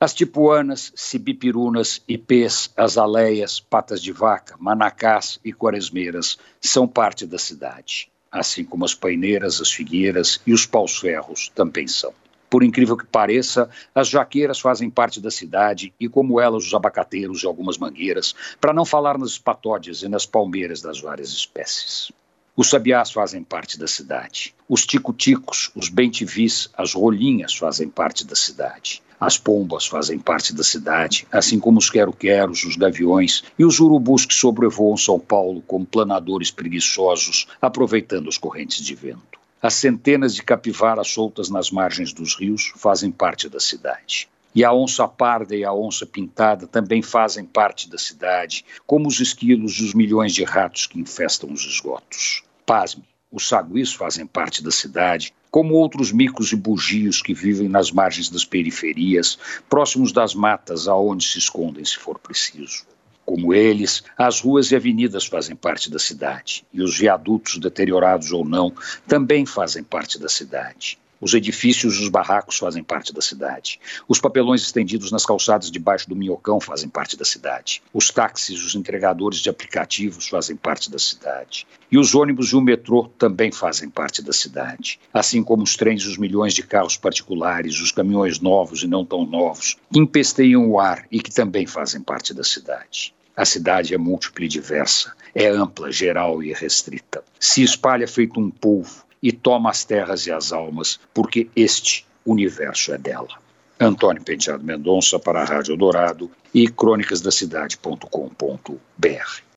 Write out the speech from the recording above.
As tipuanas, cibipirunas, ipês, azaleias, patas de vaca, manacás e quaresmeiras são parte da cidade, assim como as paineiras, as figueiras e os paus-ferros também são. Por incrível que pareça, as jaqueiras fazem parte da cidade e, como elas, os abacateiros e algumas mangueiras, para não falar nas patódias e nas palmeiras das várias espécies. Os sabiás fazem parte da cidade. Os tico-ticos, os bentivis, as rolinhas fazem parte da cidade. As pombas fazem parte da cidade, assim como os quero-queros, os gaviões e os urubus que sobrevoam São Paulo como planadores preguiçosos, aproveitando as correntes de vento. As centenas de capivaras soltas nas margens dos rios fazem parte da cidade. E a onça parda e a onça pintada também fazem parte da cidade, como os esquilos e os milhões de ratos que infestam os esgotos. Pasme, os saguis fazem parte da cidade, como outros micos e bugios que vivem nas margens das periferias, próximos das matas aonde se escondem se for preciso. Como eles, as ruas e avenidas fazem parte da cidade, e os viadutos, deteriorados ou não, também fazem parte da cidade. Os edifícios e os barracos fazem parte da cidade. Os papelões estendidos nas calçadas debaixo do minhocão fazem parte da cidade. Os táxis, os entregadores de aplicativos fazem parte da cidade. E os ônibus e o metrô também fazem parte da cidade. Assim como os trens e os milhões de carros particulares, os caminhões novos e não tão novos, que empesteiam o ar e que também fazem parte da cidade. A cidade é múltipla e diversa, é ampla, geral e restrita. Se espalha feito um polvo e toma as terras e as almas, porque este universo é dela. Antônio Penteado Mendonça para a Rádio Dourado e crônicasdacidade.com.br.